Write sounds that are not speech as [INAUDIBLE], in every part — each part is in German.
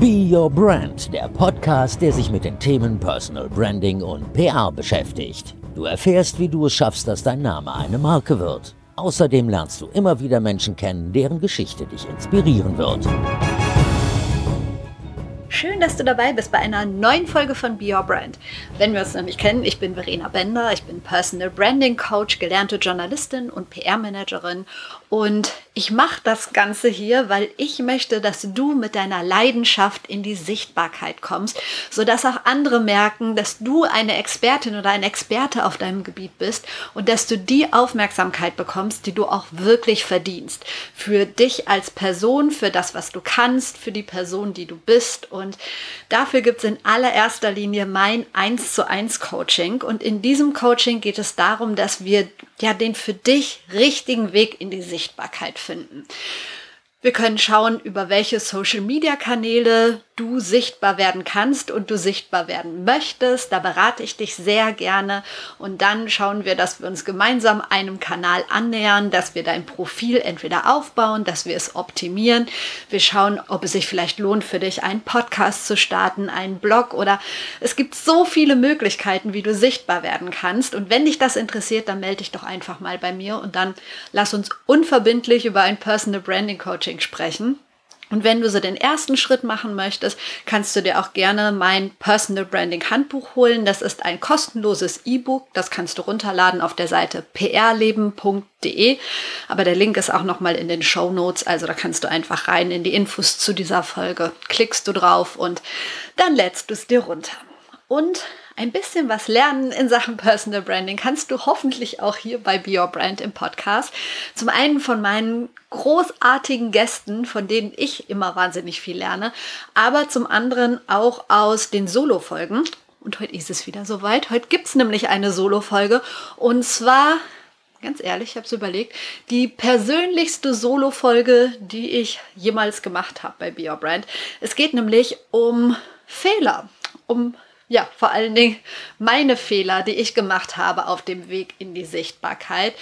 Be Your Brand, der Podcast, der sich mit den Themen Personal Branding und PR beschäftigt. Du erfährst, wie du es schaffst, dass dein Name eine Marke wird. Außerdem lernst du immer wieder Menschen kennen, deren Geschichte dich inspirieren wird. Schön, dass du dabei bist bei einer neuen Folge von Be Your Brand. Wenn wir uns noch nicht kennen, ich bin Verena Bender, ich bin Personal Branding Coach, gelernte Journalistin und PR-Managerin und ich mache das Ganze hier, weil ich möchte, dass du mit deiner Leidenschaft in die Sichtbarkeit kommst, sodass auch andere merken, dass du eine Expertin oder ein Experte auf deinem Gebiet bist und dass du die Aufmerksamkeit bekommst, die du auch wirklich verdienst. Für dich als Person, für das, was du kannst, für die Person, die du bist. Und dafür gibt es in allererster Linie mein 1 zu 1 Coaching. Und in diesem Coaching geht es darum, dass wir ja den für dich richtigen Weg in die Sichtbarkeit finden. Wir können schauen, über welche Social-Media-Kanäle du sichtbar werden kannst und du sichtbar werden möchtest. Da berate ich dich sehr gerne. Und dann schauen wir, dass wir uns gemeinsam einem Kanal annähern, dass wir dein Profil entweder aufbauen, dass wir es optimieren. Wir schauen, ob es sich vielleicht lohnt für dich, einen Podcast zu starten, einen Blog oder es gibt so viele Möglichkeiten, wie du sichtbar werden kannst. Und wenn dich das interessiert, dann melde dich doch einfach mal bei mir und dann lass uns unverbindlich über ein Personal Branding Coaching Coaching sprechen. Und wenn du so den ersten Schritt machen möchtest, kannst du dir auch gerne mein Personal Branding Handbuch holen. Das ist ein kostenloses E-Book. Das kannst du runterladen auf der Seite prleben.de. Aber der Link ist auch nochmal in den Show Notes. Also da kannst du einfach rein in die Infos zu dieser Folge. Klickst du drauf und dann lädst du es dir runter. Und ein bisschen was lernen in Sachen Personal Branding kannst du hoffentlich auch hier bei Be Your Brand im Podcast. Zum einen von meinen großartigen Gästen, von denen ich immer wahnsinnig viel lerne, aber zum anderen auch aus den Solo-Folgen. Und heute ist es wieder soweit. Heute gibt es nämlich eine Solo-Folge. Und zwar, ganz ehrlich, ich habe es überlegt, die persönlichste Solo-Folge, die ich jemals gemacht habe bei Be Your Brand. Es geht nämlich um Fehler, um ja, vor allen Dingen meine Fehler, die ich gemacht habe auf dem Weg in die Sichtbarkeit,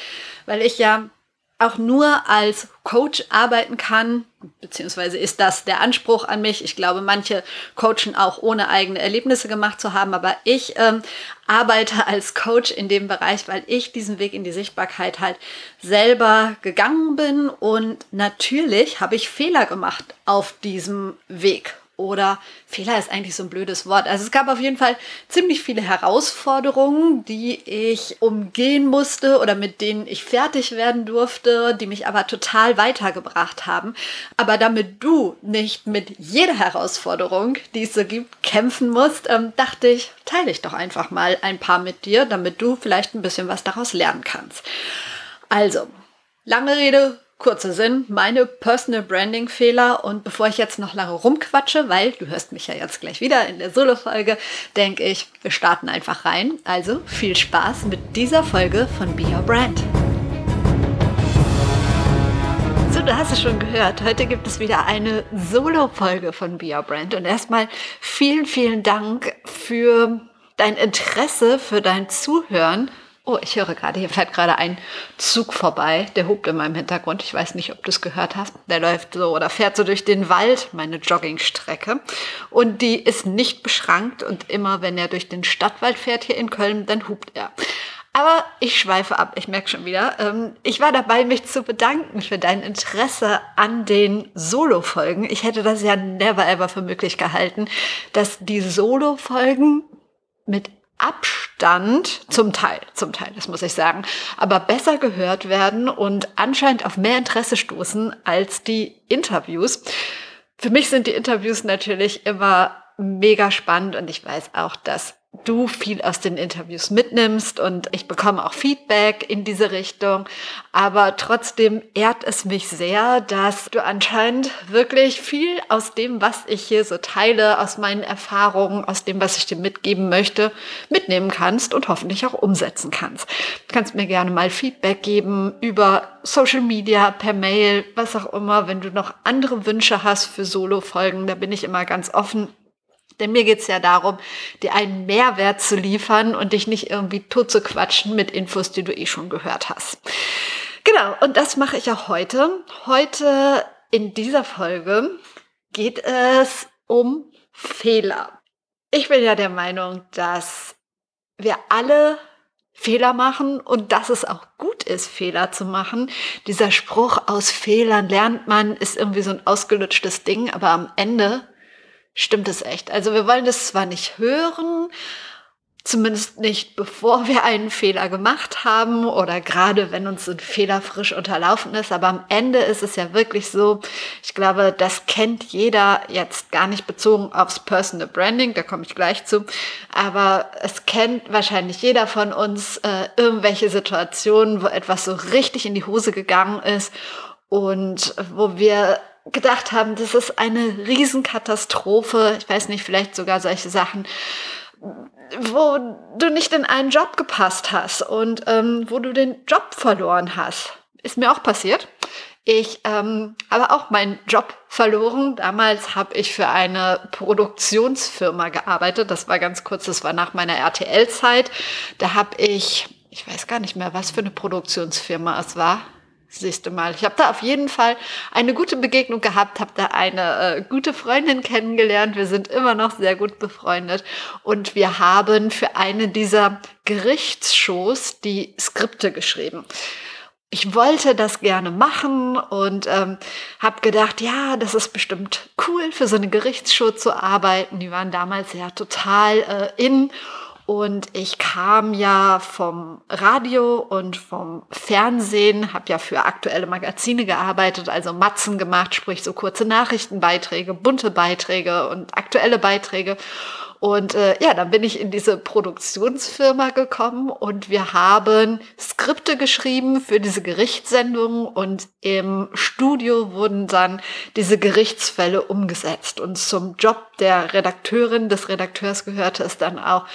weil ich ja auch nur als Coach arbeiten kann, beziehungsweise ist das der Anspruch an mich. Ich glaube, manche coachen auch ohne eigene Erlebnisse gemacht zu haben, aber ich ähm, arbeite als Coach in dem Bereich, weil ich diesen Weg in die Sichtbarkeit halt selber gegangen bin und natürlich habe ich Fehler gemacht auf diesem Weg oder Fehler ist eigentlich so ein blödes Wort. Also es gab auf jeden Fall ziemlich viele Herausforderungen, die ich umgehen musste oder mit denen ich fertig werden durfte, die mich aber total weitergebracht haben. Aber damit du nicht mit jeder Herausforderung, die es so gibt, kämpfen musst, ähm, dachte ich, teile ich doch einfach mal ein paar mit dir, damit du vielleicht ein bisschen was daraus lernen kannst. Also, lange Rede, Kurzer Sinn, meine Personal Branding Fehler und bevor ich jetzt noch lange rumquatsche, weil du hörst mich ja jetzt gleich wieder in der Solo-Folge, denke ich, wir starten einfach rein. Also viel Spaß mit dieser Folge von Be Your Brand. So, du hast es schon gehört. Heute gibt es wieder eine Solo-Folge von Be Your Brand und erstmal vielen, vielen Dank für dein Interesse, für dein Zuhören Oh, ich höre gerade, hier fährt gerade ein Zug vorbei, der hupt in meinem Hintergrund. Ich weiß nicht, ob du es gehört hast. Der läuft so oder fährt so durch den Wald, meine Joggingstrecke. Und die ist nicht beschrankt und immer, wenn er durch den Stadtwald fährt hier in Köln, dann hupt er. Aber ich schweife ab, ich merke schon wieder. Ähm, ich war dabei, mich zu bedanken für dein Interesse an den Solo-Folgen. Ich hätte das ja never ever für möglich gehalten, dass die Solo-Folgen mit Abstand, zum Teil, zum Teil, das muss ich sagen, aber besser gehört werden und anscheinend auf mehr Interesse stoßen als die Interviews. Für mich sind die Interviews natürlich immer mega spannend und ich weiß auch, dass du viel aus den Interviews mitnimmst und ich bekomme auch Feedback in diese Richtung. Aber trotzdem ehrt es mich sehr, dass du anscheinend wirklich viel aus dem, was ich hier so teile, aus meinen Erfahrungen, aus dem, was ich dir mitgeben möchte, mitnehmen kannst und hoffentlich auch umsetzen kannst. Du kannst mir gerne mal Feedback geben über Social Media, per Mail, was auch immer. Wenn du noch andere Wünsche hast für Solo-Folgen, da bin ich immer ganz offen denn mir geht's ja darum, dir einen Mehrwert zu liefern und dich nicht irgendwie tot zu quatschen mit Infos, die du eh schon gehört hast. Genau, und das mache ich auch heute. Heute in dieser Folge geht es um Fehler. Ich bin ja der Meinung, dass wir alle Fehler machen und dass es auch gut ist, Fehler zu machen. Dieser Spruch aus Fehlern lernt man, ist irgendwie so ein ausgelutschtes Ding, aber am Ende stimmt es echt. Also wir wollen das zwar nicht hören, Zumindest nicht, bevor wir einen Fehler gemacht haben oder gerade wenn uns ein Fehler frisch unterlaufen ist. Aber am Ende ist es ja wirklich so, ich glaube, das kennt jeder jetzt gar nicht bezogen aufs Personal Branding, da komme ich gleich zu. Aber es kennt wahrscheinlich jeder von uns äh, irgendwelche Situationen, wo etwas so richtig in die Hose gegangen ist und wo wir gedacht haben, das ist eine Riesenkatastrophe. Ich weiß nicht, vielleicht sogar solche Sachen wo du nicht in einen Job gepasst hast und ähm, wo du den Job verloren hast. Ist mir auch passiert. Ich ähm, habe auch meinen Job verloren. Damals habe ich für eine Produktionsfirma gearbeitet. Das war ganz kurz, das war nach meiner RTL-Zeit. Da habe ich, ich weiß gar nicht mehr, was für eine Produktionsfirma es war. Siehst du mal, ich habe da auf jeden Fall eine gute Begegnung gehabt, habe da eine äh, gute Freundin kennengelernt. Wir sind immer noch sehr gut befreundet und wir haben für eine dieser Gerichtsshows die Skripte geschrieben. Ich wollte das gerne machen und ähm, habe gedacht, ja, das ist bestimmt cool für so eine Gerichtsshow zu arbeiten. Die waren damals ja total äh, in und ich kam ja vom Radio und vom Fernsehen, habe ja für aktuelle Magazine gearbeitet, also Matzen gemacht, sprich so kurze Nachrichtenbeiträge, bunte Beiträge und aktuelle Beiträge. Und äh, ja, dann bin ich in diese Produktionsfirma gekommen und wir haben Skripte geschrieben für diese Gerichtssendungen und im Studio wurden dann diese Gerichtsfälle umgesetzt. Und zum Job der Redakteurin, des Redakteurs gehörte es dann auch,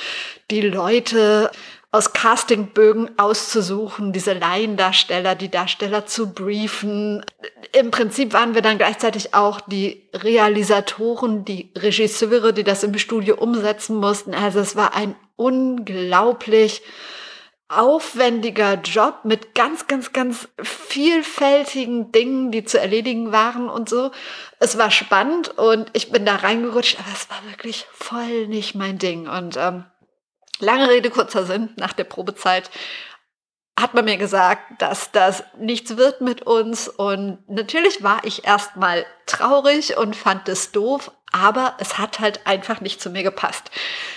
die Leute aus Castingbögen auszusuchen, diese Laiendarsteller, die Darsteller zu briefen. Im Prinzip waren wir dann gleichzeitig auch die Realisatoren, die Regisseure, die das im Studio umsetzen mussten. Also es war ein unglaublich aufwendiger Job mit ganz, ganz, ganz vielfältigen Dingen, die zu erledigen waren und so. Es war spannend und ich bin da reingerutscht, aber es war wirklich voll nicht mein Ding. Und ähm, Lange Rede, kurzer Sinn, nach der Probezeit hat man mir gesagt, dass das nichts wird mit uns. Und natürlich war ich erstmal traurig und fand es doof, aber es hat halt einfach nicht zu mir gepasst.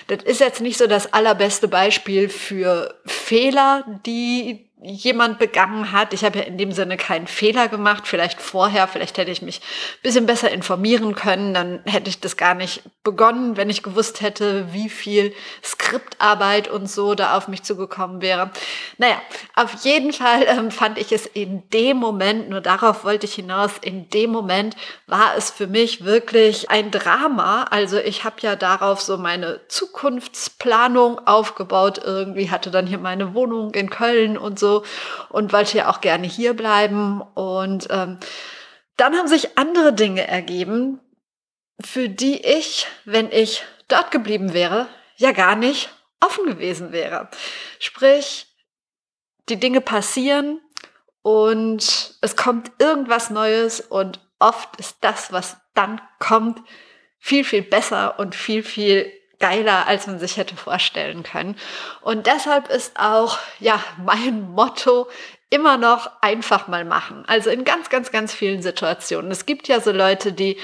Das ist jetzt nicht so das allerbeste Beispiel für Fehler, die jemand begangen hat. Ich habe ja in dem Sinne keinen Fehler gemacht, vielleicht vorher, vielleicht hätte ich mich ein bisschen besser informieren können, dann hätte ich das gar nicht begonnen, wenn ich gewusst hätte, wie viel Skriptarbeit und so da auf mich zugekommen wäre. Naja, auf jeden Fall ähm, fand ich es in dem Moment, nur darauf wollte ich hinaus, in dem Moment war es für mich wirklich ein Drama. Also ich habe ja darauf so meine Zukunftsplanung aufgebaut, irgendwie hatte dann hier meine Wohnung in Köln und so und wollte ja auch gerne hier bleiben. Und ähm, dann haben sich andere Dinge ergeben, für die ich, wenn ich dort geblieben wäre, ja gar nicht offen gewesen wäre. Sprich, die Dinge passieren und es kommt irgendwas Neues und oft ist das, was dann kommt, viel, viel besser und viel, viel geiler, als man sich hätte vorstellen können. Und deshalb ist auch, ja, mein Motto immer noch einfach mal machen. Also in ganz, ganz, ganz vielen Situationen. Es gibt ja so Leute, die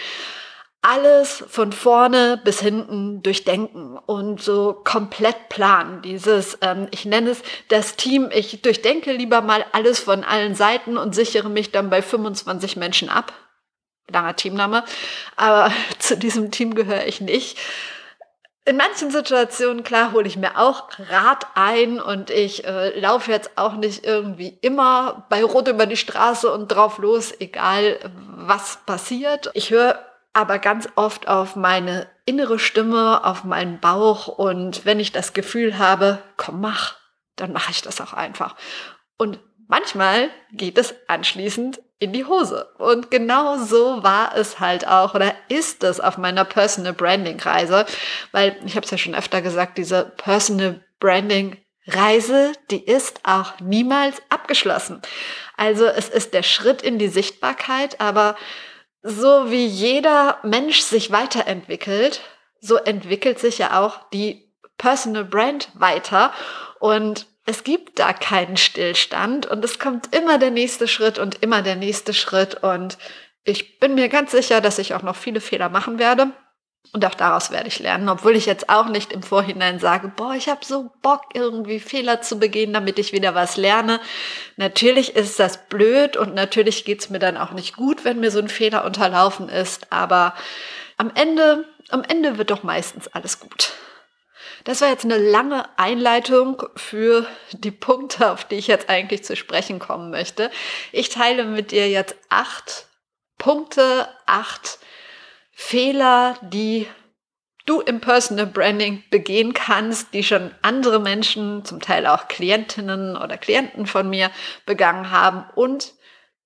alles von vorne bis hinten durchdenken und so komplett planen. Dieses, ähm, ich nenne es das Team, ich durchdenke lieber mal alles von allen Seiten und sichere mich dann bei 25 Menschen ab. Langer Teamname. Aber [LAUGHS] zu diesem Team gehöre ich nicht in manchen Situationen, klar, hole ich mir auch Rat ein und ich äh, laufe jetzt auch nicht irgendwie immer bei Rot über die Straße und drauf los, egal was passiert. Ich höre aber ganz oft auf meine innere Stimme, auf meinen Bauch und wenn ich das Gefühl habe, komm, mach, dann mache ich das auch einfach. Und manchmal geht es anschließend in die Hose. Und genau so war es halt auch oder ist es auf meiner Personal Branding Reise, weil ich habe es ja schon öfter gesagt, diese Personal Branding Reise, die ist auch niemals abgeschlossen. Also es ist der Schritt in die Sichtbarkeit, aber so wie jeder Mensch sich weiterentwickelt, so entwickelt sich ja auch die Personal Brand weiter. Und es gibt da keinen Stillstand und es kommt immer der nächste Schritt und immer der nächste Schritt. Und ich bin mir ganz sicher, dass ich auch noch viele Fehler machen werde. Und auch daraus werde ich lernen, obwohl ich jetzt auch nicht im Vorhinein sage, boah, ich habe so Bock, irgendwie Fehler zu begehen, damit ich wieder was lerne. Natürlich ist das blöd und natürlich geht's mir dann auch nicht gut, wenn mir so ein Fehler unterlaufen ist, aber am Ende, am Ende wird doch meistens alles gut. Das war jetzt eine lange Einleitung für die Punkte, auf die ich jetzt eigentlich zu sprechen kommen möchte. Ich teile mit dir jetzt acht Punkte, acht Fehler, die du im Personal Branding begehen kannst, die schon andere Menschen, zum Teil auch Klientinnen oder Klienten von mir begangen haben. Und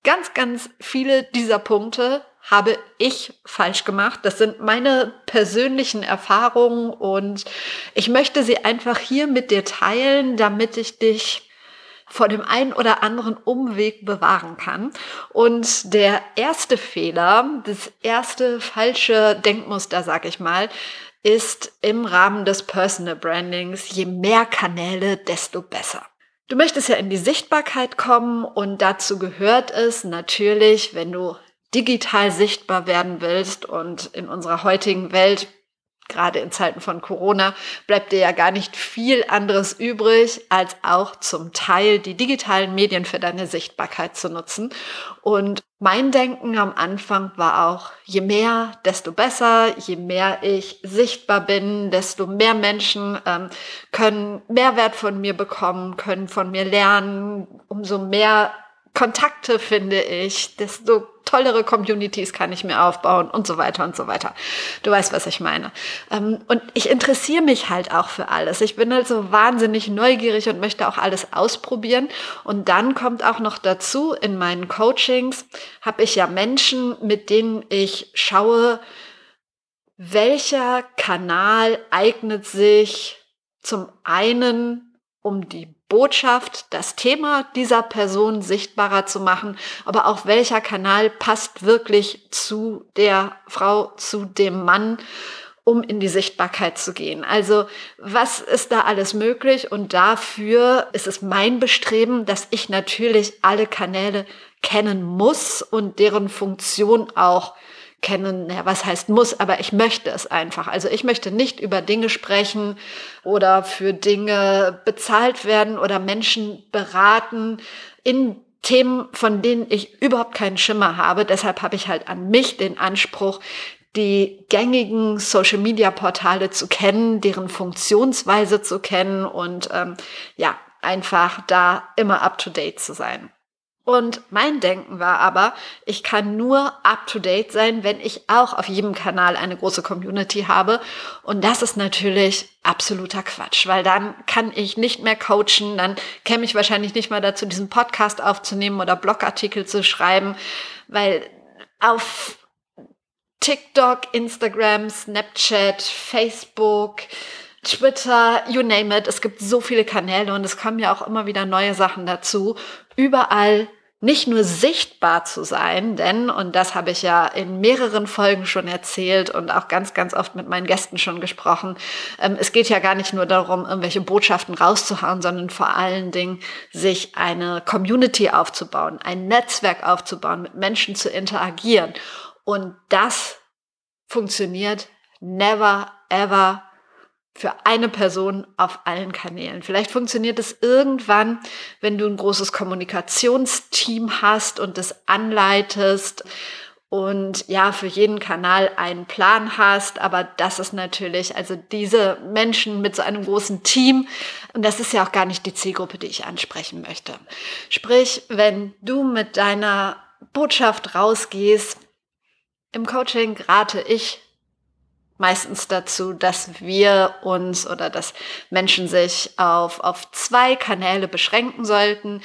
ganz, ganz viele dieser Punkte habe ich falsch gemacht. Das sind meine persönlichen Erfahrungen und ich möchte sie einfach hier mit dir teilen, damit ich dich vor dem einen oder anderen Umweg bewahren kann. Und der erste Fehler, das erste falsche Denkmuster, sag ich mal, ist im Rahmen des Personal Brandings, je mehr Kanäle, desto besser. Du möchtest ja in die Sichtbarkeit kommen und dazu gehört es natürlich, wenn du digital sichtbar werden willst und in unserer heutigen Welt, gerade in Zeiten von Corona, bleibt dir ja gar nicht viel anderes übrig, als auch zum Teil die digitalen Medien für deine Sichtbarkeit zu nutzen. Und mein Denken am Anfang war auch, je mehr, desto besser, je mehr ich sichtbar bin, desto mehr Menschen ähm, können Mehrwert von mir bekommen, können von mir lernen, umso mehr Kontakte finde ich, desto tollere Communities kann ich mir aufbauen und so weiter und so weiter. Du weißt, was ich meine. Ähm, und ich interessiere mich halt auch für alles. Ich bin halt so wahnsinnig neugierig und möchte auch alles ausprobieren. Und dann kommt auch noch dazu, in meinen Coachings habe ich ja Menschen, mit denen ich schaue, welcher Kanal eignet sich zum einen, um die Botschaft, das Thema dieser Person sichtbarer zu machen, aber auch welcher Kanal passt wirklich zu der Frau, zu dem Mann, um in die Sichtbarkeit zu gehen. Also was ist da alles möglich? Und dafür ist es mein Bestreben, dass ich natürlich alle Kanäle kennen muss und deren Funktion auch kennen, ja, was heißt muss, aber ich möchte es einfach. Also ich möchte nicht über Dinge sprechen oder für Dinge bezahlt werden oder Menschen beraten in Themen, von denen ich überhaupt keinen Schimmer habe. Deshalb habe ich halt an mich den Anspruch, die gängigen Social-Media-Portale zu kennen, deren Funktionsweise zu kennen und ähm, ja, einfach da immer up-to-date zu sein. Und mein Denken war aber, ich kann nur up-to-date sein, wenn ich auch auf jedem Kanal eine große Community habe. Und das ist natürlich absoluter Quatsch, weil dann kann ich nicht mehr coachen, dann käme ich wahrscheinlich nicht mal dazu, diesen Podcast aufzunehmen oder Blogartikel zu schreiben, weil auf TikTok, Instagram, Snapchat, Facebook, Twitter, you name it. Es gibt so viele Kanäle und es kommen ja auch immer wieder neue Sachen dazu. Überall nicht nur sichtbar zu sein, denn, und das habe ich ja in mehreren Folgen schon erzählt und auch ganz, ganz oft mit meinen Gästen schon gesprochen, ähm, es geht ja gar nicht nur darum, irgendwelche Botschaften rauszuhauen, sondern vor allen Dingen, sich eine Community aufzubauen, ein Netzwerk aufzubauen, mit Menschen zu interagieren. Und das funktioniert never, ever für eine Person auf allen Kanälen. Vielleicht funktioniert es irgendwann, wenn du ein großes Kommunikationsteam hast und das anleitest und ja, für jeden Kanal einen Plan hast, aber das ist natürlich, also diese Menschen mit so einem großen Team, und das ist ja auch gar nicht die Zielgruppe, die ich ansprechen möchte. Sprich, wenn du mit deiner Botschaft rausgehst, im Coaching rate ich meistens dazu, dass wir uns oder dass Menschen sich auf, auf zwei Kanäle beschränken sollten.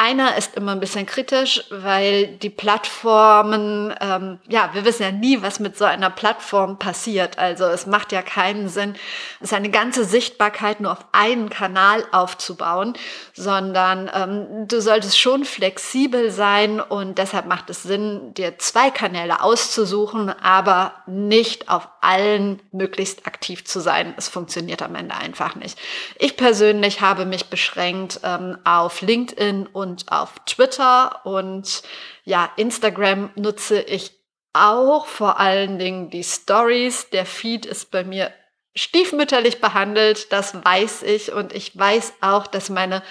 Einer ist immer ein bisschen kritisch, weil die Plattformen, ähm, ja, wir wissen ja nie, was mit so einer Plattform passiert. Also es macht ja keinen Sinn, seine ganze Sichtbarkeit nur auf einen Kanal aufzubauen, sondern ähm, du solltest schon flexibel sein und deshalb macht es Sinn, dir zwei Kanäle auszusuchen, aber nicht auf allen möglichst aktiv zu sein. Es funktioniert am Ende einfach nicht. Ich persönlich habe mich beschränkt ähm, auf LinkedIn und auf Twitter und ja, Instagram nutze ich auch vor allen Dingen die Stories. Der Feed ist bei mir stiefmütterlich behandelt, das weiß ich und ich weiß auch, dass meine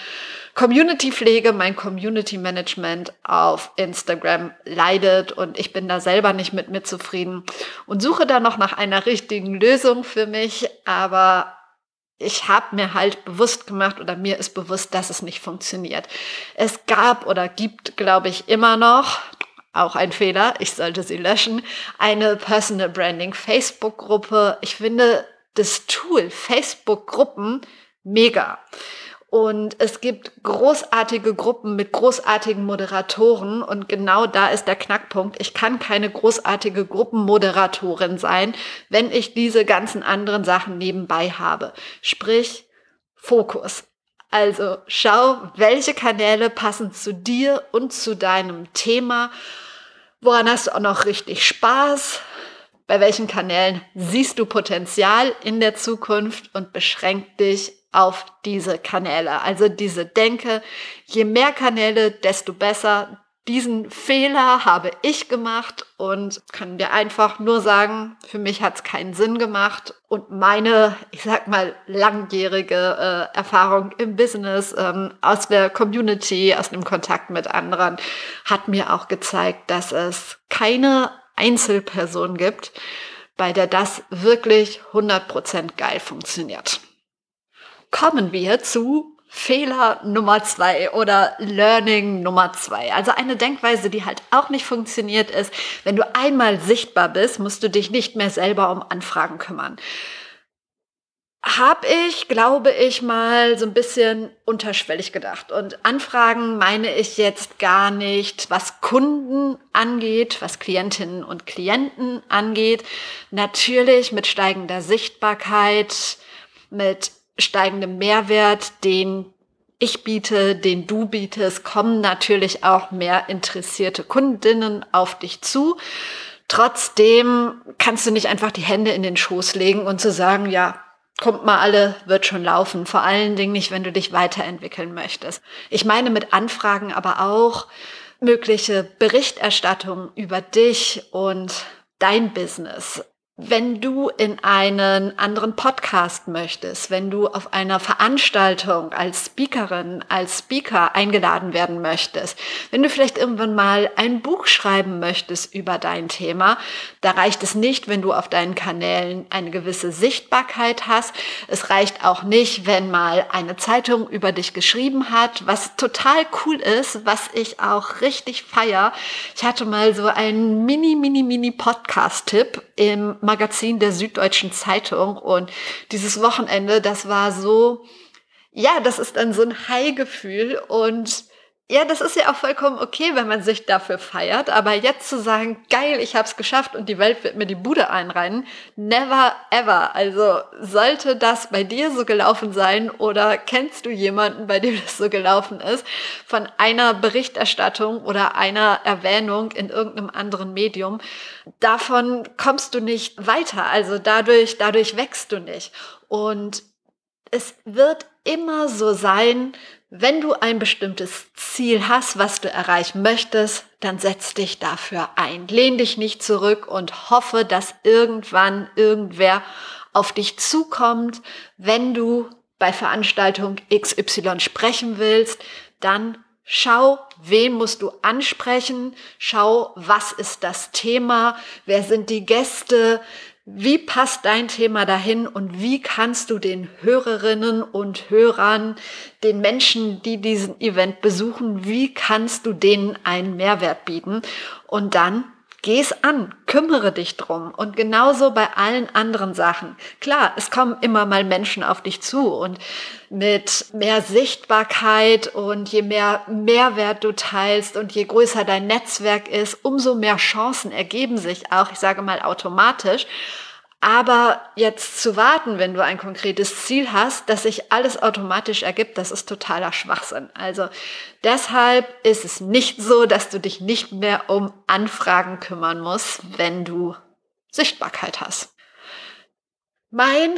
Community-Pflege, mein Community-Management auf Instagram leidet und ich bin da selber nicht mit mir zufrieden und suche da noch nach einer richtigen Lösung für mich, aber ich habe mir halt bewusst gemacht oder mir ist bewusst, dass es nicht funktioniert. Es gab oder gibt, glaube ich, immer noch, auch ein Fehler, ich sollte sie löschen, eine Personal Branding Facebook-Gruppe. Ich finde das Tool Facebook-Gruppen mega. Und es gibt großartige Gruppen mit großartigen Moderatoren. Und genau da ist der Knackpunkt. Ich kann keine großartige Gruppenmoderatorin sein, wenn ich diese ganzen anderen Sachen nebenbei habe. Sprich, Fokus. Also schau, welche Kanäle passen zu dir und zu deinem Thema. Woran hast du auch noch richtig Spaß? Bei welchen Kanälen siehst du Potenzial in der Zukunft und beschränk dich auf diese Kanäle. Also diese Denke, je mehr Kanäle, desto besser. Diesen Fehler habe ich gemacht und kann dir einfach nur sagen, für mich hat es keinen Sinn gemacht und meine, ich sag mal, langjährige äh, Erfahrung im Business, ähm, aus der Community, aus dem Kontakt mit anderen, hat mir auch gezeigt, dass es keine Einzelperson gibt, bei der das wirklich 100% geil funktioniert kommen wir zu Fehler Nummer zwei oder Learning Nummer zwei. Also eine Denkweise, die halt auch nicht funktioniert ist. Wenn du einmal sichtbar bist, musst du dich nicht mehr selber um Anfragen kümmern. Hab ich, glaube ich, mal so ein bisschen unterschwellig gedacht. Und Anfragen meine ich jetzt gar nicht, was Kunden angeht, was Klientinnen und Klienten angeht. Natürlich mit steigender Sichtbarkeit, mit steigendem Mehrwert, den ich biete, den du bietest, kommen natürlich auch mehr interessierte Kundinnen auf dich zu. Trotzdem kannst du nicht einfach die Hände in den Schoß legen und zu sagen, ja, kommt mal alle, wird schon laufen. Vor allen Dingen nicht, wenn du dich weiterentwickeln möchtest. Ich meine mit Anfragen aber auch mögliche Berichterstattung über dich und dein Business. Wenn du in einen anderen Podcast möchtest, wenn du auf einer Veranstaltung als Speakerin, als Speaker eingeladen werden möchtest, wenn du vielleicht irgendwann mal ein Buch schreiben möchtest über dein Thema, da reicht es nicht, wenn du auf deinen Kanälen eine gewisse Sichtbarkeit hast. Es reicht auch nicht, wenn mal eine Zeitung über dich geschrieben hat, was total cool ist, was ich auch richtig feier. Ich hatte mal so einen mini, mini, mini Podcast-Tipp im Magazin der Süddeutschen Zeitung. Und dieses Wochenende, das war so, ja, das ist dann so ein High-Gefühl und ja, das ist ja auch vollkommen okay, wenn man sich dafür feiert. Aber jetzt zu sagen, geil, ich habe es geschafft und die Welt wird mir die Bude einrennen, never ever. Also sollte das bei dir so gelaufen sein oder kennst du jemanden, bei dem das so gelaufen ist, von einer Berichterstattung oder einer Erwähnung in irgendeinem anderen Medium, davon kommst du nicht weiter. Also dadurch, dadurch wächst du nicht. Und es wird immer so sein, wenn du ein bestimmtes Ziel hast, was du erreichen möchtest, dann setz dich dafür ein. Lehn dich nicht zurück und hoffe, dass irgendwann irgendwer auf dich zukommt. Wenn du bei Veranstaltung XY sprechen willst, dann schau, wen musst du ansprechen, schau, was ist das Thema, wer sind die Gäste, wie passt dein Thema dahin und wie kannst du den Hörerinnen und Hörern, den Menschen, die diesen Event besuchen, wie kannst du denen einen Mehrwert bieten? Und dann geh's an, kümmere dich drum. Und genauso bei allen anderen Sachen. Klar, es kommen immer mal Menschen auf dich zu und mit mehr Sichtbarkeit und je mehr Mehrwert du teilst und je größer dein Netzwerk ist, umso mehr Chancen ergeben sich auch, ich sage mal automatisch. Aber jetzt zu warten, wenn du ein konkretes Ziel hast, dass sich alles automatisch ergibt, das ist totaler Schwachsinn. Also deshalb ist es nicht so, dass du dich nicht mehr um Anfragen kümmern musst, wenn du Sichtbarkeit hast. Mein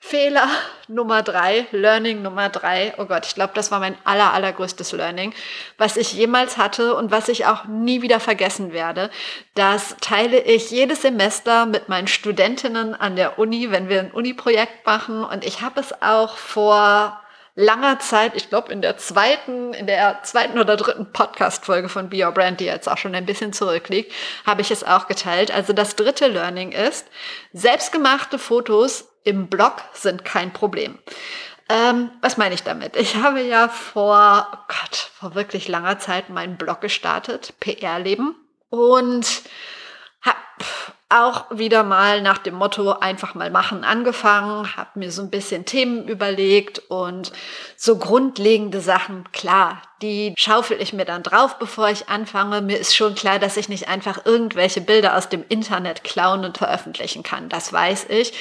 Fehler [LAUGHS] Nummer drei, Learning Nummer drei. Oh Gott, ich glaube, das war mein aller, allergrößtes Learning, was ich jemals hatte und was ich auch nie wieder vergessen werde. Das teile ich jedes Semester mit meinen Studentinnen an der Uni, wenn wir ein Uni-Projekt machen. Und ich habe es auch vor langer Zeit, ich glaube in der zweiten, in der zweiten oder dritten Podcast-Folge von Be Your Brand, die jetzt auch schon ein bisschen zurückliegt, habe ich es auch geteilt. Also das dritte Learning ist, selbstgemachte Fotos im Blog sind kein Problem. Ähm, was meine ich damit? Ich habe ja vor, oh Gott, vor wirklich langer Zeit meinen Blog gestartet, PR-Leben, und habe auch wieder mal nach dem Motto einfach mal machen angefangen, habe mir so ein bisschen Themen überlegt und so grundlegende Sachen, klar, die schaufel ich mir dann drauf, bevor ich anfange. Mir ist schon klar, dass ich nicht einfach irgendwelche Bilder aus dem Internet klauen und veröffentlichen kann. Das weiß ich.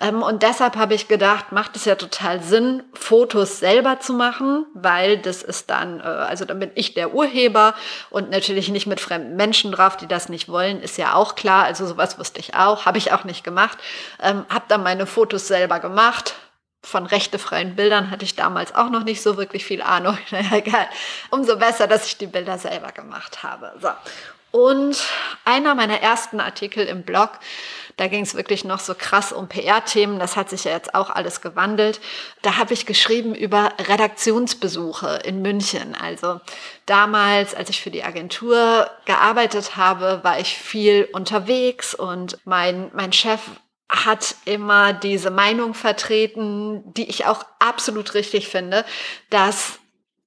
Ähm, und deshalb habe ich gedacht, macht es ja total Sinn, Fotos selber zu machen, weil das ist dann, äh, also dann bin ich der Urheber und natürlich nicht mit fremden Menschen drauf, die das nicht wollen, ist ja auch klar. Also sowas wusste ich auch, habe ich auch nicht gemacht. Ähm, habe dann meine Fotos selber gemacht, von rechtefreien Bildern hatte ich damals auch noch nicht so wirklich viel Ahnung. [LAUGHS] Naja, egal. Umso besser, dass ich die Bilder selber gemacht habe. So. Und einer meiner ersten Artikel im Blog, da ging es wirklich noch so krass um PR-Themen. Das hat sich ja jetzt auch alles gewandelt. Da habe ich geschrieben über Redaktionsbesuche in München. Also damals, als ich für die Agentur gearbeitet habe, war ich viel unterwegs und mein, mein Chef hat immer diese Meinung vertreten, die ich auch absolut richtig finde, dass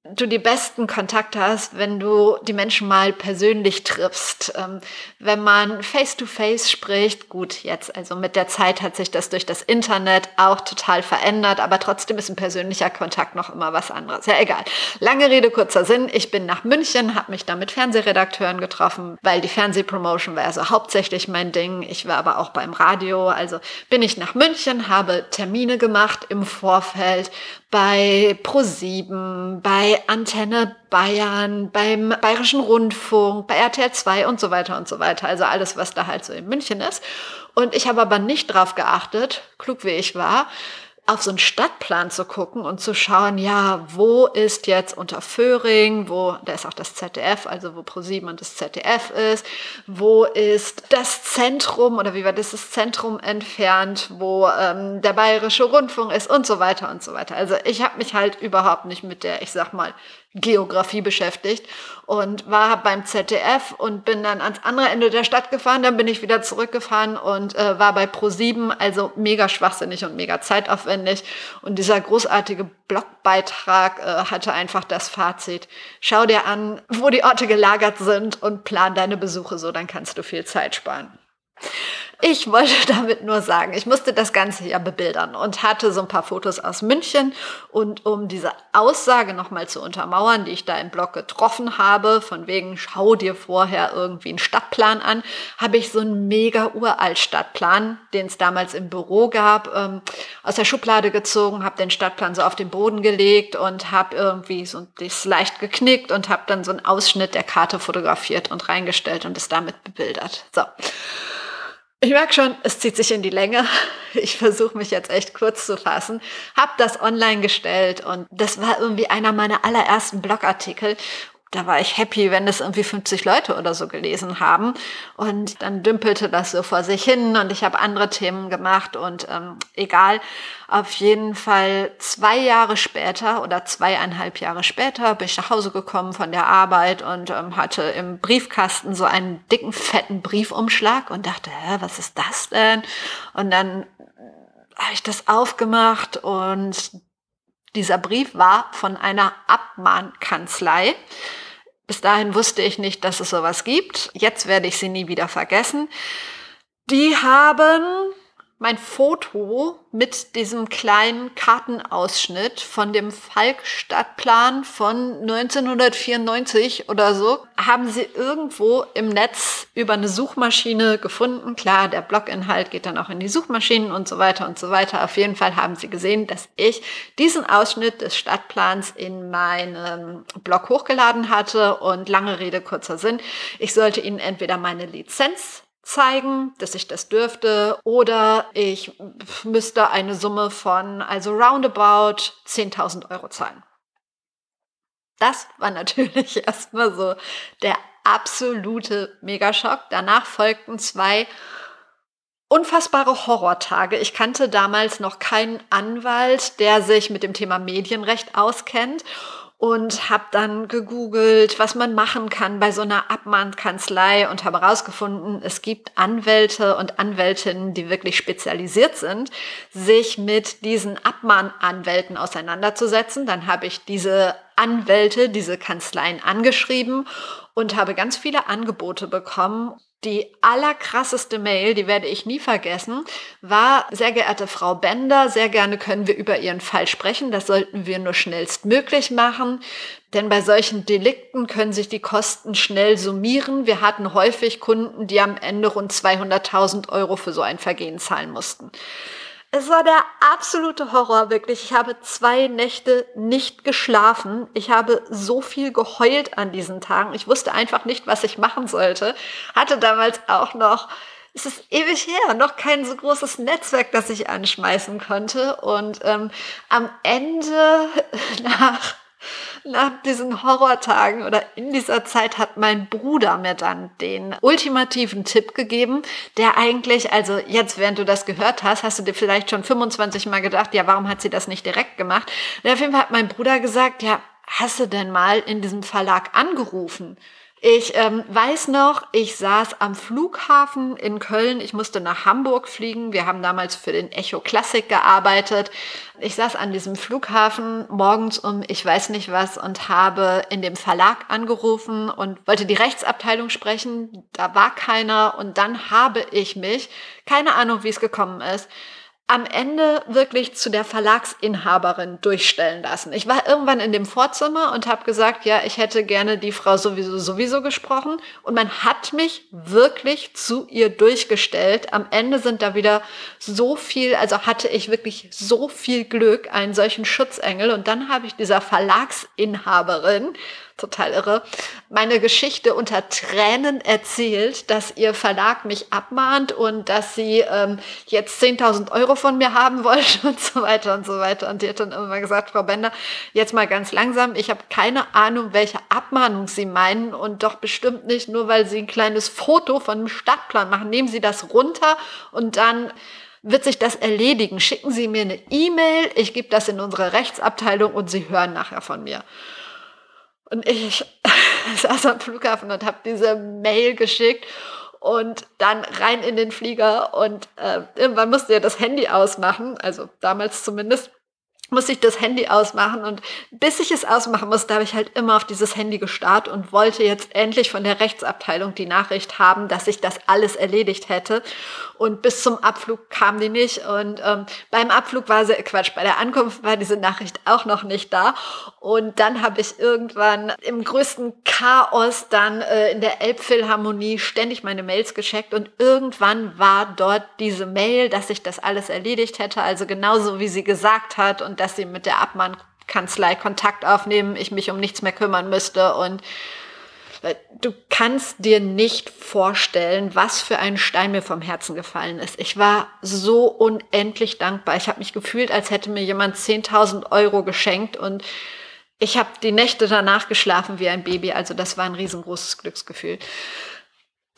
du die besten Kontakte hast, wenn du die Menschen mal persönlich triffst. Ähm, wenn man face-to-face -face spricht, gut, jetzt, also mit der Zeit hat sich das durch das Internet auch total verändert, aber trotzdem ist ein persönlicher Kontakt noch immer was anderes. Ja, egal. Lange Rede, kurzer Sinn. Ich bin nach München, habe mich da mit Fernsehredakteuren getroffen, weil die Fernsehpromotion war also hauptsächlich mein Ding. Ich war aber auch beim Radio, also bin ich nach München, habe Termine gemacht im Vorfeld, bei Pro7, bei Antenne Bayern, beim Bayerischen Rundfunk, bei RTL 2 und so weiter und so weiter. Also alles, was da halt so in München ist. Und ich habe aber nicht drauf geachtet, klug wie ich war, auf so einen Stadtplan zu gucken und zu schauen, ja, wo ist jetzt unter Föhring, wo, da ist auch das ZDF, also wo ProSieben und das ZDF ist, wo ist das Zentrum oder wie war das, das Zentrum entfernt, wo ähm, der Bayerische Rundfunk ist und so weiter und so weiter. Also ich habe mich halt überhaupt nicht mit der, ich sag mal, Geografie beschäftigt und war beim ZDF und bin dann ans andere Ende der Stadt gefahren, dann bin ich wieder zurückgefahren und äh, war bei Pro7, also mega schwachsinnig und mega zeitaufwendig und dieser großartige Blogbeitrag äh, hatte einfach das Fazit, schau dir an, wo die Orte gelagert sind und plan deine Besuche so, dann kannst du viel Zeit sparen. Ich wollte [LAUGHS] damit nur sagen, ich musste das Ganze ja bebildern und hatte so ein paar Fotos aus München. Und um diese Aussage nochmal zu untermauern, die ich da im Blog getroffen habe, von wegen, schau dir vorher irgendwie einen Stadtplan an, habe ich so einen mega uralt Stadtplan, den es damals im Büro gab, ähm, aus der Schublade gezogen, habe den Stadtplan so auf den Boden gelegt und habe irgendwie so das leicht geknickt und habe dann so einen Ausschnitt der Karte fotografiert und reingestellt und es damit bebildert. So. Ich merke schon, es zieht sich in die Länge. [LAUGHS] Ich versuche mich jetzt echt kurz zu fassen. Hab das online gestellt und das war irgendwie einer meiner allerersten Blogartikel da war ich happy, wenn das irgendwie 50 Leute oder so gelesen haben. Und dann dümpelte das so vor sich hin und ich habe andere Themen gemacht und ähm, egal. Auf jeden Fall zwei Jahre später oder zweieinhalb Jahre später bin ich nach Hause gekommen von der Arbeit und ähm, hatte im Briefkasten so einen dicken, fetten Briefumschlag und dachte, hä, was ist das denn? Und dann habe ich das aufgemacht und dieser Brief war von einer Abmahnkanzlei Bis dahin wusste ich nicht, dass es sowas gibt. Jetzt werde ich sie nie wieder vergessen. Die haben mein Foto mit diesem kleinen Kartenausschnitt von dem Falk-Stadtplan von 1994 oder so, haben sie irgendwo im Netz über eine Suchmaschine gefunden. Klar, der Bloginhalt geht dann auch in die Suchmaschinen und so weiter und so weiter. Auf jeden Fall haben sie gesehen, dass ich diesen Ausschnitt des Stadtplans in meinem Blog hochgeladen hatte und lange Rede, kurzer Sinn. Ich sollte ihnen entweder meine Lizenz zeigen, dass ich das dürfte oder ich müsste eine Summe von, also roundabout 10.000 Euro zahlen. Das war [LAUGHS] natürlich erstmal so der absolute Megaschock. Danach folgten zwei unfassbare Horrortage. Ich kannte damals noch keinen Anwalt, der sich mit dem Thema Medienrecht auskennt und habe dann gegoogelt, was man machen kann bei so einer Abmahnkanzlei und habe herausgefunden, es gibt Anwälte und Anwältinnen, die wirklich spezialisiert sind, sich mit diesen Abmahnanwälten auseinanderzusetzen. Dann habe ich diese Anwälte, diese Kanzleien angeschrieben und habe ganz viele Angebote bekommen die allerkrasseste Mail, die werde ich nie vergessen, war, sehr geehrte Frau Bender, sehr gerne können wir über Ihren Fall sprechen. Das sollten wir nur schnellstmöglich machen. Denn bei solchen Delikten können sich die Kosten schnell summieren. Wir hatten häufig Kunden, die am Ende rund 200.000 Euro für so ein Vergehen zahlen mussten. Es war der absolute Horror, wirklich. Ich habe zwei Nächte nicht geschlafen. Ich habe so viel geheult an diesen Tagen. Ich wusste einfach nicht, was ich machen sollte. Hatte damals auch noch, es ist ewig her, noch kein so großes Netzwerk, das ich anschmeißen konnte. Und ähm, am Ende, [LAUGHS] nach nach diesen Horrortagen oder in dieser Zeit hat mein Bruder mir dann den ultimativen Tipp gegeben, der eigentlich, also jetzt, während du das gehört hast, hast du dir vielleicht schon 25 Mal gedacht, ja, warum hat sie das nicht direkt gemacht? Und auf jeden Fall hat mein Bruder gesagt, ja, hast du denn mal in diesem Verlag angerufen? Ich ähm, weiß noch, ich saß am Flughafen in Köln. Ich musste nach Hamburg fliegen. Wir haben damals für den Echo Classic gearbeitet. Ich saß an diesem Flughafen morgens um ich weiß nicht was und habe in dem Verlag angerufen und wollte die Rechtsabteilung sprechen. Da war keiner und dann habe ich mich, keine Ahnung wie es gekommen ist, am Ende wirklich zu der Verlagsinhaberin durchstellen lassen. Ich war irgendwann in dem Vorzimmer und habe gesagt, ja, ich hätte gerne die Frau sowieso sowieso gesprochen und man hat mich wirklich zu ihr durchgestellt. Am Ende sind da wieder so viel, also hatte ich wirklich so viel Glück, einen solchen Schutzengel und dann habe ich dieser Verlagsinhaberin total irre, meine Geschichte unter Tränen erzählt, dass ihr Verlag mich abmahnt und dass sie ähm, jetzt 10.000 Euro von mir haben wollte [LAUGHS] und so weiter und so weiter. Und die hat dann immer gesagt, Frau Bender, jetzt mal ganz langsam, ich habe keine Ahnung, welche Abmahnung Sie meinen und doch bestimmt nicht nur, weil Sie ein kleines Foto von einem Stadtplan machen. Nehmen Sie das runter und dann wird sich das erledigen. Schicken Sie mir eine E-Mail, ich gebe das in unsere Rechtsabteilung und Sie hören nachher von mir. Und ich [LAUGHS] saß am Flughafen und habe diese Mail geschickt und dann rein in den Flieger und äh, irgendwann musste er das Handy ausmachen, also damals zumindest musste ich das Handy ausmachen und bis ich es ausmachen musste, habe ich halt immer auf dieses Handy gestarrt und wollte jetzt endlich von der Rechtsabteilung die Nachricht haben, dass ich das alles erledigt hätte. Und bis zum Abflug kam die nicht und ähm, beim Abflug war sie, Quatsch, bei der Ankunft war diese Nachricht auch noch nicht da. Und dann habe ich irgendwann im größten Chaos dann äh, in der Elbphilharmonie ständig meine Mails gescheckt und irgendwann war dort diese Mail, dass ich das alles erledigt hätte, also genauso wie sie gesagt hat und dass sie mit der Abmahnkanzlei Kontakt aufnehmen, ich mich um nichts mehr kümmern müsste und äh, du kannst dir nicht vorstellen, was für ein Stein mir vom Herzen gefallen ist. Ich war so unendlich dankbar. Ich habe mich gefühlt, als hätte mir jemand 10.000 Euro geschenkt und ich habe die Nächte danach geschlafen wie ein Baby. Also das war ein riesengroßes Glücksgefühl.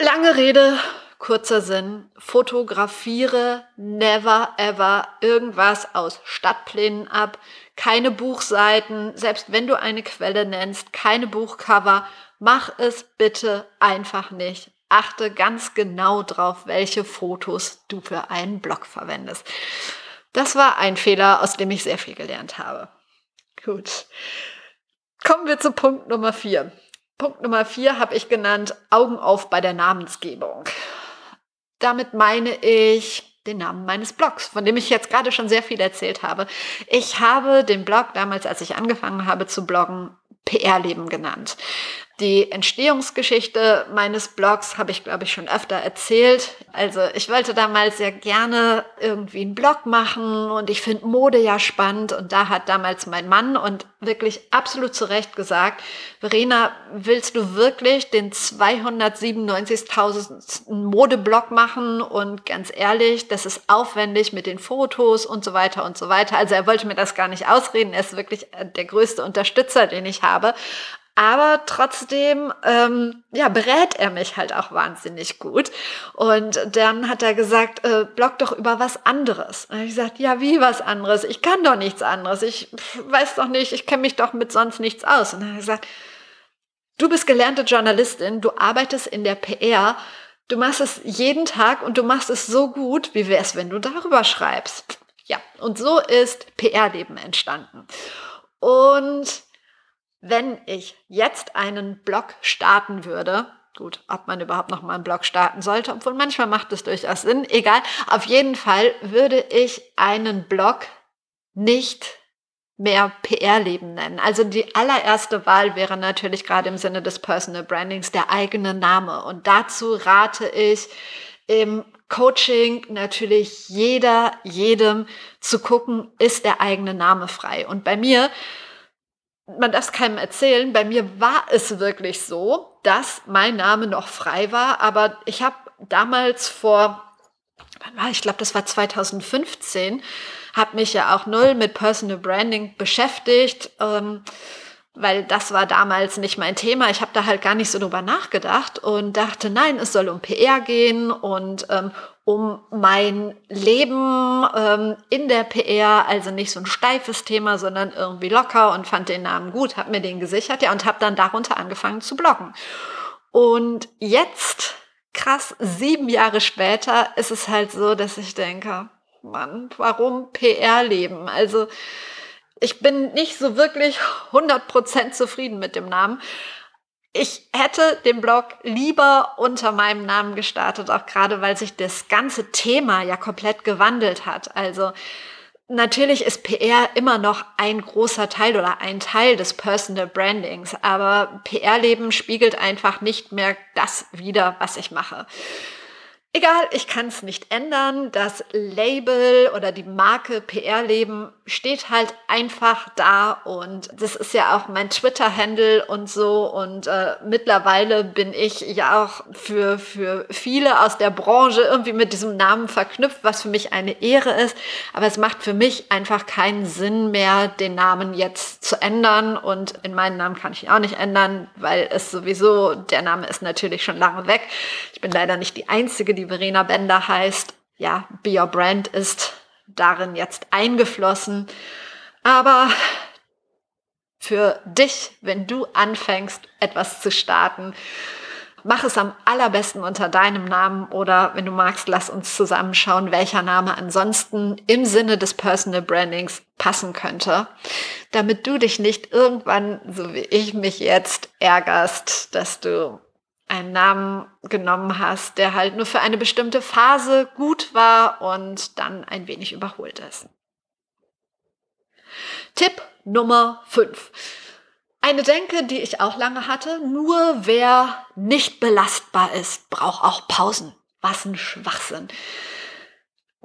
Lange Rede, kurzer Sinn, fotografiere never ever irgendwas aus Stadtplänen ab, keine Buchseiten, selbst wenn du eine Quelle nennst, keine Buchcover, mach es bitte einfach nicht. Achte ganz genau drauf, welche Fotos du für einen Blog verwendest. Das war ein Fehler, aus dem ich sehr viel gelernt habe. Gut. Kommen wir zu Punkt Nummer vier. Punkt Nummer vier habe ich genannt, Augen auf bei der Namensgebung. Damit meine ich den Namen meines Blogs, von dem ich jetzt gerade schon sehr viel erzählt habe. Ich habe den Blog damals, als ich angefangen habe zu bloggen, PR-Leben genannt. Die Entstehungsgeschichte meines Blogs habe ich, glaube ich, schon öfter erzählt. Also ich wollte damals sehr gerne irgendwie einen Blog machen und ich finde Mode ja spannend. Und da hat damals mein Mann und wirklich absolut zu Recht gesagt, Verena, willst du wirklich den 297.000 Modeblog machen? Und ganz ehrlich, das ist aufwendig mit den Fotos und so weiter und so weiter. Also er wollte mir das gar nicht ausreden. Er ist wirklich der größte Unterstützer, den ich habe. Aber trotzdem, ähm, ja, berät er mich halt auch wahnsinnig gut. Und dann hat er gesagt, äh, blog doch über was anderes. Und ich gesagt, ja, wie was anderes? Ich kann doch nichts anderes. Ich weiß doch nicht, ich kenne mich doch mit sonst nichts aus. Und dann hat er gesagt, du bist gelernte Journalistin, du arbeitest in der PR, du machst es jeden Tag und du machst es so gut, wie wäre es, wenn du darüber schreibst? Ja, und so ist PR-Leben entstanden. Und wenn ich jetzt einen Blog starten würde, gut, ob man überhaupt noch mal einen Blog starten sollte, obwohl manchmal macht es durchaus Sinn, egal, auf jeden Fall würde ich einen Blog nicht mehr PR-Leben nennen. Also die allererste Wahl wäre natürlich gerade im Sinne des Personal Brandings der eigene Name. Und dazu rate ich im Coaching natürlich jeder, jedem zu gucken, ist der eigene Name frei. Und bei mir man darf es keinem erzählen, bei mir war es wirklich so, dass mein Name noch frei war, aber ich habe damals vor, wann war ich glaube, das war 2015, habe mich ja auch null mit Personal Branding beschäftigt. Ähm, weil das war damals nicht mein Thema. Ich habe da halt gar nicht so drüber nachgedacht und dachte, nein, es soll um PR gehen und ähm, um mein Leben ähm, in der PR, also nicht so ein steifes Thema, sondern irgendwie locker und fand den Namen gut, habe mir den gesichert, ja, und habe dann darunter angefangen zu bloggen. Und jetzt, krass, sieben Jahre später, ist es halt so, dass ich denke, Mann, warum PR leben? Also ich bin nicht so wirklich 100% zufrieden mit dem Namen. Ich hätte den Blog lieber unter meinem Namen gestartet, auch gerade weil sich das ganze Thema ja komplett gewandelt hat. Also natürlich ist PR immer noch ein großer Teil oder ein Teil des Personal Brandings, aber PR-Leben spiegelt einfach nicht mehr das wider, was ich mache. Egal, ich kann es nicht ändern. Das Label oder die Marke PR-Leben steht halt einfach da und das ist ja auch mein Twitter-Handle und so und äh, mittlerweile bin ich ja auch für, für viele aus der Branche irgendwie mit diesem Namen verknüpft, was für mich eine Ehre ist. Aber es macht für mich einfach keinen Sinn mehr, den Namen jetzt zu ändern und in meinen Namen kann ich ihn auch nicht ändern, weil es sowieso, der Name ist natürlich schon lange weg. Ich bin leider nicht die Einzige, die die Verena Bender heißt. Ja, Be Your Brand ist darin jetzt eingeflossen. Aber für dich, wenn du anfängst, etwas zu starten, mach es am allerbesten unter deinem Namen oder wenn du magst, lass uns zusammenschauen, welcher Name ansonsten im Sinne des Personal Brandings passen könnte, damit du dich nicht irgendwann, so wie ich mich jetzt, ärgerst, dass du einen Namen genommen hast, der halt nur für eine bestimmte Phase gut war und dann ein wenig überholt ist. Tipp Nummer 5. Eine Denke, die ich auch lange hatte, nur wer nicht belastbar ist, braucht auch Pausen. Was ein Schwachsinn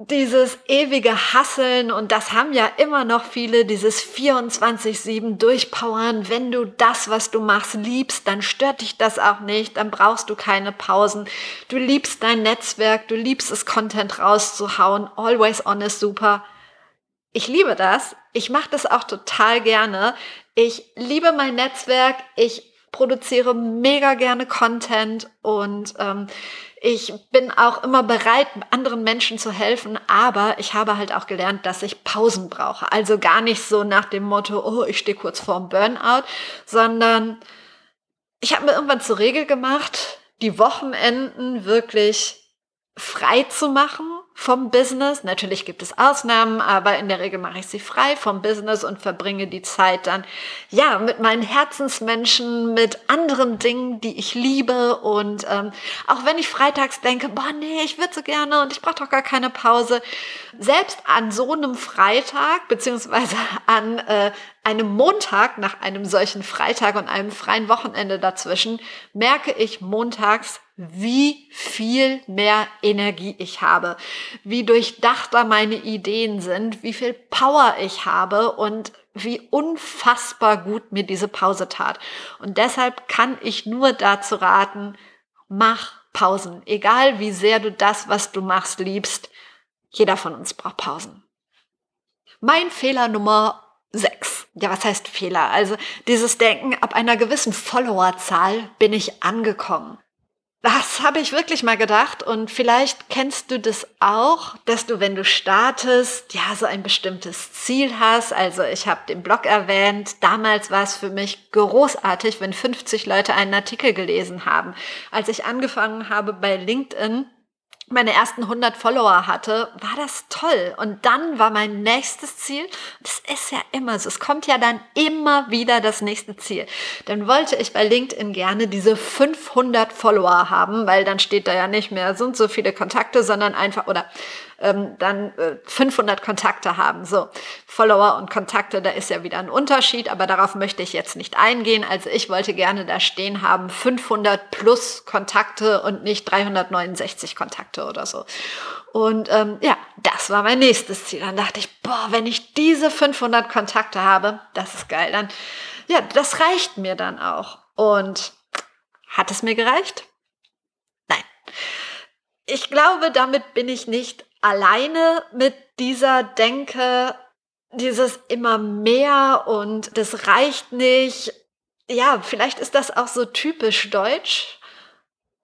dieses ewige Hasseln und das haben ja immer noch viele, dieses 24-7 durchpowern. Wenn du das, was du machst, liebst, dann stört dich das auch nicht, dann brauchst du keine Pausen. Du liebst dein Netzwerk, du liebst es, Content rauszuhauen. Always on ist super. Ich liebe das. Ich mache das auch total gerne. Ich liebe mein Netzwerk. Ich produziere mega gerne Content und ähm, ich bin auch immer bereit, anderen Menschen zu helfen, aber ich habe halt auch gelernt, dass ich Pausen brauche. Also gar nicht so nach dem Motto, oh, ich stehe kurz vorm Burnout, sondern ich habe mir irgendwann zur Regel gemacht, die Wochenenden wirklich frei zu machen vom Business. Natürlich gibt es Ausnahmen, aber in der Regel mache ich sie frei vom Business und verbringe die Zeit dann, ja, mit meinen Herzensmenschen, mit anderen Dingen, die ich liebe. Und ähm, auch wenn ich freitags denke, boah, nee, ich würde so gerne und ich brauche doch gar keine Pause. Selbst an so einem Freitag, beziehungsweise an äh, einem Montag nach einem solchen Freitag und einem freien Wochenende dazwischen, merke ich montags, wie viel mehr Energie ich habe, wie durchdachter meine Ideen sind, wie viel Power ich habe und wie unfassbar gut mir diese Pause tat. Und deshalb kann ich nur dazu raten, mach Pausen. Egal wie sehr du das, was du machst, liebst, jeder von uns braucht Pausen. Mein Fehler Nummer sechs. Ja, was heißt Fehler? Also dieses Denken, ab einer gewissen Followerzahl bin ich angekommen. Das habe ich wirklich mal gedacht und vielleicht kennst du das auch, dass du, wenn du startest, ja, so ein bestimmtes Ziel hast. Also ich habe den Blog erwähnt. Damals war es für mich großartig, wenn 50 Leute einen Artikel gelesen haben. Als ich angefangen habe bei LinkedIn, meine ersten 100 Follower hatte, war das toll. Und dann war mein nächstes Ziel, das ist ja immer so, es kommt ja dann immer wieder das nächste Ziel. Dann wollte ich bei LinkedIn gerne diese 500 Follower haben, weil dann steht da ja nicht mehr so und so viele Kontakte, sondern einfach, oder ähm, dann äh, 500 Kontakte haben. So, Follower und Kontakte, da ist ja wieder ein Unterschied, aber darauf möchte ich jetzt nicht eingehen. Also ich wollte gerne da stehen haben 500 plus Kontakte und nicht 369 Kontakte oder so. Und ähm, ja, das war mein nächstes Ziel. Dann dachte ich, boah, wenn ich diese 500 Kontakte habe, das ist geil. Dann, ja, das reicht mir dann auch. Und hat es mir gereicht? Nein. Ich glaube, damit bin ich nicht alleine mit dieser Denke, dieses immer mehr und das reicht nicht. Ja, vielleicht ist das auch so typisch deutsch.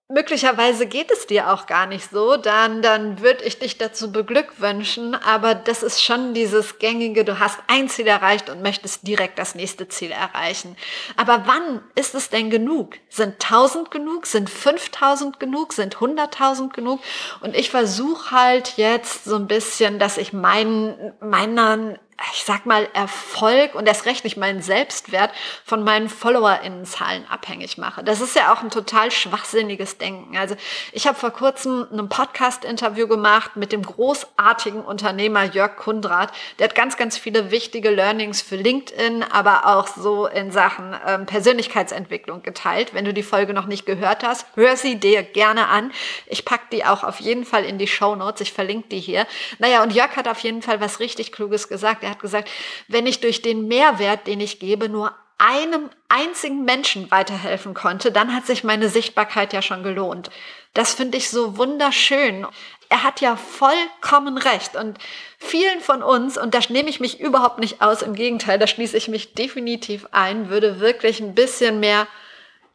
Möglicherweise geht es dir auch gar nicht so, dann, dann würde ich dich dazu beglückwünschen, aber das ist schon dieses gängige, du hast ein Ziel erreicht und möchtest direkt das nächste Ziel erreichen. Aber wann ist es denn genug? Sind tausend genug? Sind 5000 genug? Sind 100.000 genug? Und ich versuche halt jetzt so ein bisschen, dass ich meinen, meinen ich sag mal, Erfolg und erst recht nicht meinen Selbstwert von meinen FollowerInnenzahlen abhängig mache. Das ist ja auch ein total schwachsinniges Denken. Also ich habe vor kurzem ein Podcast-Interview gemacht mit dem großartigen Unternehmer Jörg Kundrat. Der hat ganz, ganz viele wichtige Learnings für LinkedIn, aber auch so in Sachen ähm, Persönlichkeitsentwicklung geteilt. Wenn du die Folge noch nicht gehört hast, hör sie dir gerne an. Ich pack die auch auf jeden Fall in die Show Notes. Ich verlinke die hier. Naja, und Jörg hat auf jeden Fall was richtig Kluges gesagt er hat gesagt, wenn ich durch den Mehrwert, den ich gebe, nur einem einzigen Menschen weiterhelfen konnte, dann hat sich meine Sichtbarkeit ja schon gelohnt. Das finde ich so wunderschön. Er hat ja vollkommen recht und vielen von uns, und da nehme ich mich überhaupt nicht aus, im Gegenteil, da schließe ich mich definitiv ein, würde wirklich ein bisschen mehr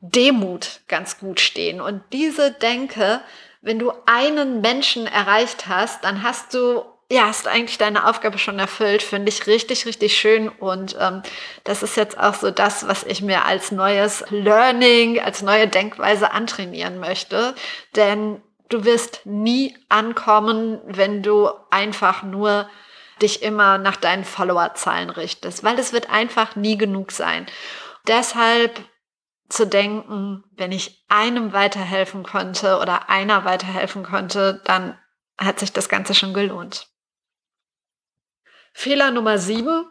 Demut ganz gut stehen. Und diese Denke, wenn du einen Menschen erreicht hast, dann hast du ja, hast eigentlich deine Aufgabe schon erfüllt, finde ich richtig, richtig schön. Und ähm, das ist jetzt auch so das, was ich mir als neues Learning, als neue Denkweise antrainieren möchte. Denn du wirst nie ankommen, wenn du einfach nur dich immer nach deinen Followerzahlen richtest, weil es wird einfach nie genug sein. Deshalb zu denken, wenn ich einem weiterhelfen konnte oder einer weiterhelfen konnte, dann hat sich das Ganze schon gelohnt. Fehler Nummer sieben,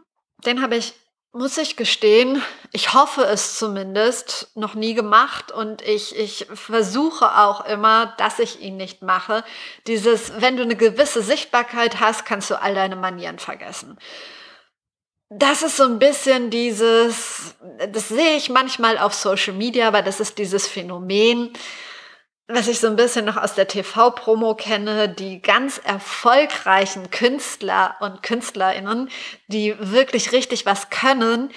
den habe ich, muss ich gestehen, ich hoffe es zumindest, noch nie gemacht und ich, ich versuche auch immer, dass ich ihn nicht mache. Dieses, wenn du eine gewisse Sichtbarkeit hast, kannst du all deine Manieren vergessen. Das ist so ein bisschen dieses, das sehe ich manchmal auf Social Media, aber das ist dieses Phänomen, was ich so ein bisschen noch aus der TV-Promo kenne, die ganz erfolgreichen Künstler und Künstlerinnen, die wirklich richtig was können,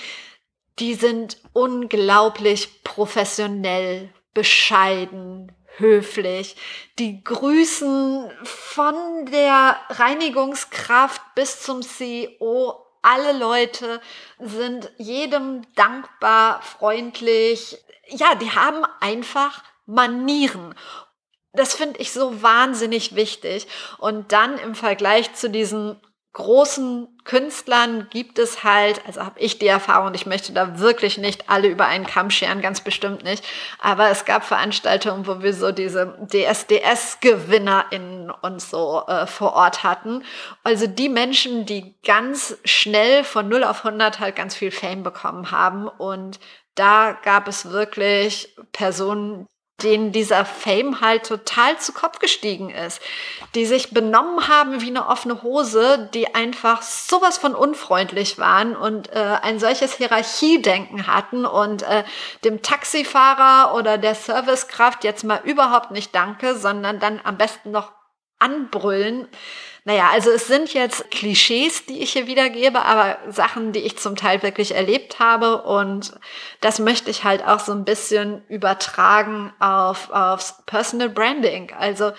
die sind unglaublich professionell, bescheiden, höflich. Die grüßen von der Reinigungskraft bis zum CEO. Alle Leute sind jedem dankbar, freundlich. Ja, die haben einfach Manieren. Das finde ich so wahnsinnig wichtig. Und dann im Vergleich zu diesen großen Künstlern gibt es halt, also habe ich die Erfahrung, ich möchte da wirklich nicht alle über einen Kamm scheren, ganz bestimmt nicht, aber es gab Veranstaltungen, wo wir so diese DSDS-GewinnerInnen und so äh, vor Ort hatten. Also die Menschen, die ganz schnell von 0 auf 100 halt ganz viel Fame bekommen haben und da gab es wirklich Personen, denen dieser Fame halt total zu Kopf gestiegen ist, die sich benommen haben wie eine offene Hose, die einfach sowas von unfreundlich waren und äh, ein solches Hierarchiedenken hatten und äh, dem Taxifahrer oder der Servicekraft jetzt mal überhaupt nicht danke, sondern dann am besten noch anbrüllen. Naja, also es sind jetzt Klischees, die ich hier wiedergebe, aber Sachen, die ich zum Teil wirklich erlebt habe. Und das möchte ich halt auch so ein bisschen übertragen auf, aufs Personal Branding. Also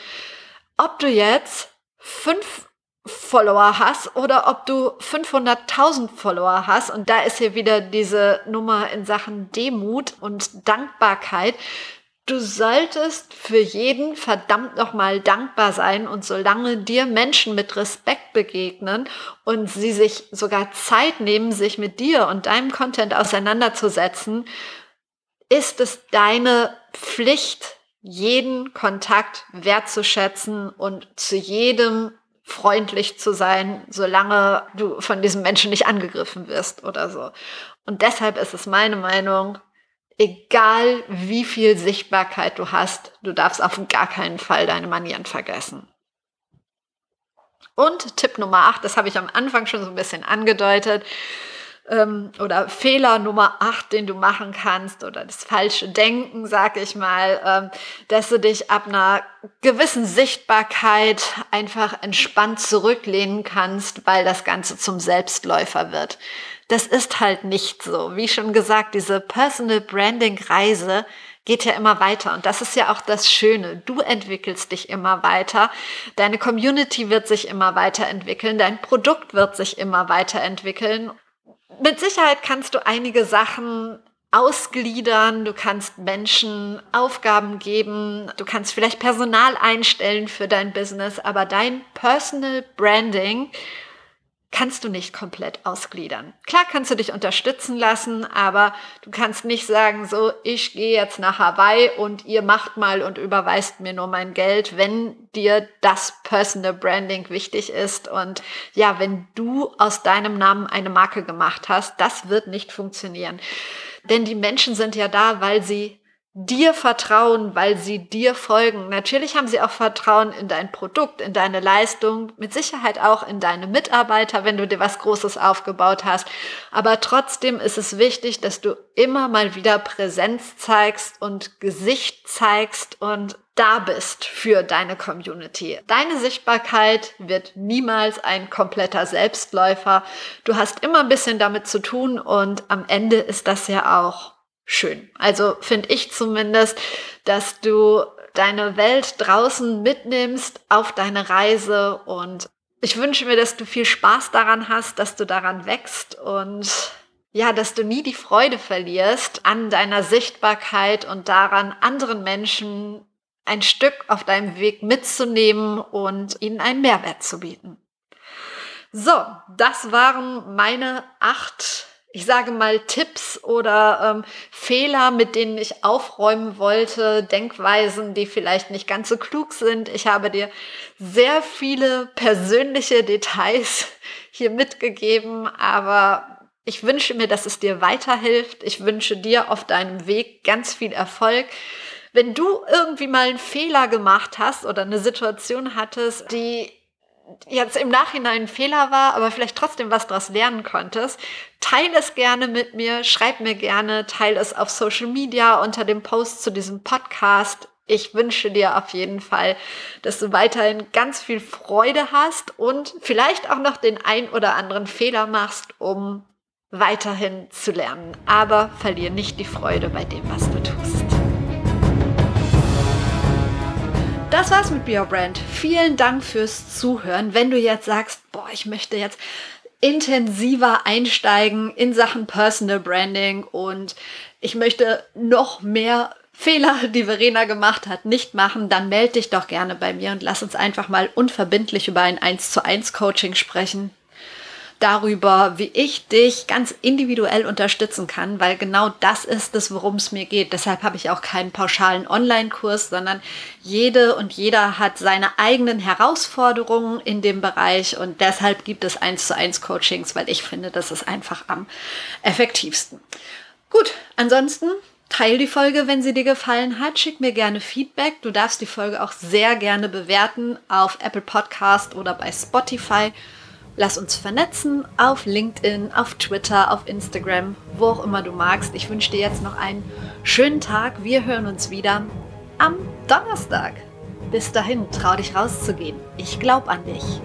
ob du jetzt fünf Follower hast oder ob du 500.000 Follower hast. Und da ist hier wieder diese Nummer in Sachen Demut und Dankbarkeit. Du solltest für jeden verdammt nochmal dankbar sein und solange dir Menschen mit Respekt begegnen und sie sich sogar Zeit nehmen, sich mit dir und deinem Content auseinanderzusetzen, ist es deine Pflicht, jeden Kontakt wertzuschätzen und zu jedem freundlich zu sein, solange du von diesem Menschen nicht angegriffen wirst oder so. Und deshalb ist es meine Meinung, egal wie viel Sichtbarkeit du hast, du darfst auf gar keinen Fall deine Manieren vergessen. Und Tipp Nummer 8, das habe ich am Anfang schon so ein bisschen angedeutet, ähm, oder Fehler Nummer 8, den du machen kannst, oder das falsche Denken, sag ich mal, ähm, dass du dich ab einer gewissen Sichtbarkeit einfach entspannt zurücklehnen kannst, weil das Ganze zum Selbstläufer wird. Das ist halt nicht so. Wie schon gesagt, diese Personal Branding Reise geht ja immer weiter. Und das ist ja auch das Schöne. Du entwickelst dich immer weiter. Deine Community wird sich immer weiterentwickeln. Dein Produkt wird sich immer weiterentwickeln. Mit Sicherheit kannst du einige Sachen ausgliedern, du kannst Menschen Aufgaben geben, du kannst vielleicht Personal einstellen für dein Business, aber dein Personal Branding kannst du nicht komplett ausgliedern. Klar kannst du dich unterstützen lassen, aber du kannst nicht sagen, so, ich gehe jetzt nach Hawaii und ihr macht mal und überweist mir nur mein Geld, wenn dir das Personal Branding wichtig ist. Und ja, wenn du aus deinem Namen eine Marke gemacht hast, das wird nicht funktionieren. Denn die Menschen sind ja da, weil sie dir vertrauen, weil sie dir folgen. Natürlich haben sie auch Vertrauen in dein Produkt, in deine Leistung, mit Sicherheit auch in deine Mitarbeiter, wenn du dir was Großes aufgebaut hast. Aber trotzdem ist es wichtig, dass du immer mal wieder Präsenz zeigst und Gesicht zeigst und da bist für deine Community. Deine Sichtbarkeit wird niemals ein kompletter Selbstläufer. Du hast immer ein bisschen damit zu tun und am Ende ist das ja auch schön. Also finde ich zumindest, dass du deine Welt draußen mitnimmst auf deine Reise und ich wünsche mir, dass du viel Spaß daran hast, dass du daran wächst und ja, dass du nie die Freude verlierst an deiner Sichtbarkeit und daran, anderen Menschen ein Stück auf deinem Weg mitzunehmen und ihnen einen Mehrwert zu bieten. So, das waren meine acht ich sage mal, Tipps oder ähm, Fehler, mit denen ich aufräumen wollte, Denkweisen, die vielleicht nicht ganz so klug sind. Ich habe dir sehr viele persönliche Details [LAUGHS] hier mitgegeben, aber ich wünsche mir, dass es dir weiterhilft. Ich wünsche dir auf deinem Weg ganz viel Erfolg. Wenn du irgendwie mal einen Fehler gemacht hast oder eine Situation hattest, die jetzt im Nachhinein ein Fehler war, aber vielleicht trotzdem was daraus lernen konntest, teile es gerne mit mir, schreib mir gerne, teile es auf Social Media unter dem Post zu diesem Podcast. Ich wünsche dir auf jeden Fall, dass du weiterhin ganz viel Freude hast und vielleicht auch noch den ein oder anderen Fehler machst, um weiterhin zu lernen. Aber verlier nicht die Freude bei dem, was du tust. Das war's mit Be Brand. Vielen Dank fürs Zuhören. Wenn du jetzt sagst, boah, ich möchte jetzt intensiver einsteigen in Sachen Personal Branding und ich möchte noch mehr Fehler, die Verena gemacht hat, nicht machen, dann melde dich doch gerne bei mir und lass uns einfach mal unverbindlich über ein 1 zu 1 Coaching sprechen. Darüber, wie ich dich ganz individuell unterstützen kann, weil genau das ist es, worum es mir geht. Deshalb habe ich auch keinen pauschalen Online-Kurs, sondern jede und jeder hat seine eigenen Herausforderungen in dem Bereich und deshalb gibt es 1 zu 1 Coachings, weil ich finde, das ist einfach am effektivsten. Gut, ansonsten Teil die Folge, wenn sie dir gefallen hat. Schick mir gerne Feedback. Du darfst die Folge auch sehr gerne bewerten auf Apple Podcast oder bei Spotify. Lass uns vernetzen auf LinkedIn, auf Twitter, auf Instagram, wo auch immer du magst. Ich wünsche dir jetzt noch einen schönen Tag. Wir hören uns wieder am Donnerstag. Bis dahin, trau dich rauszugehen. Ich glaube an dich.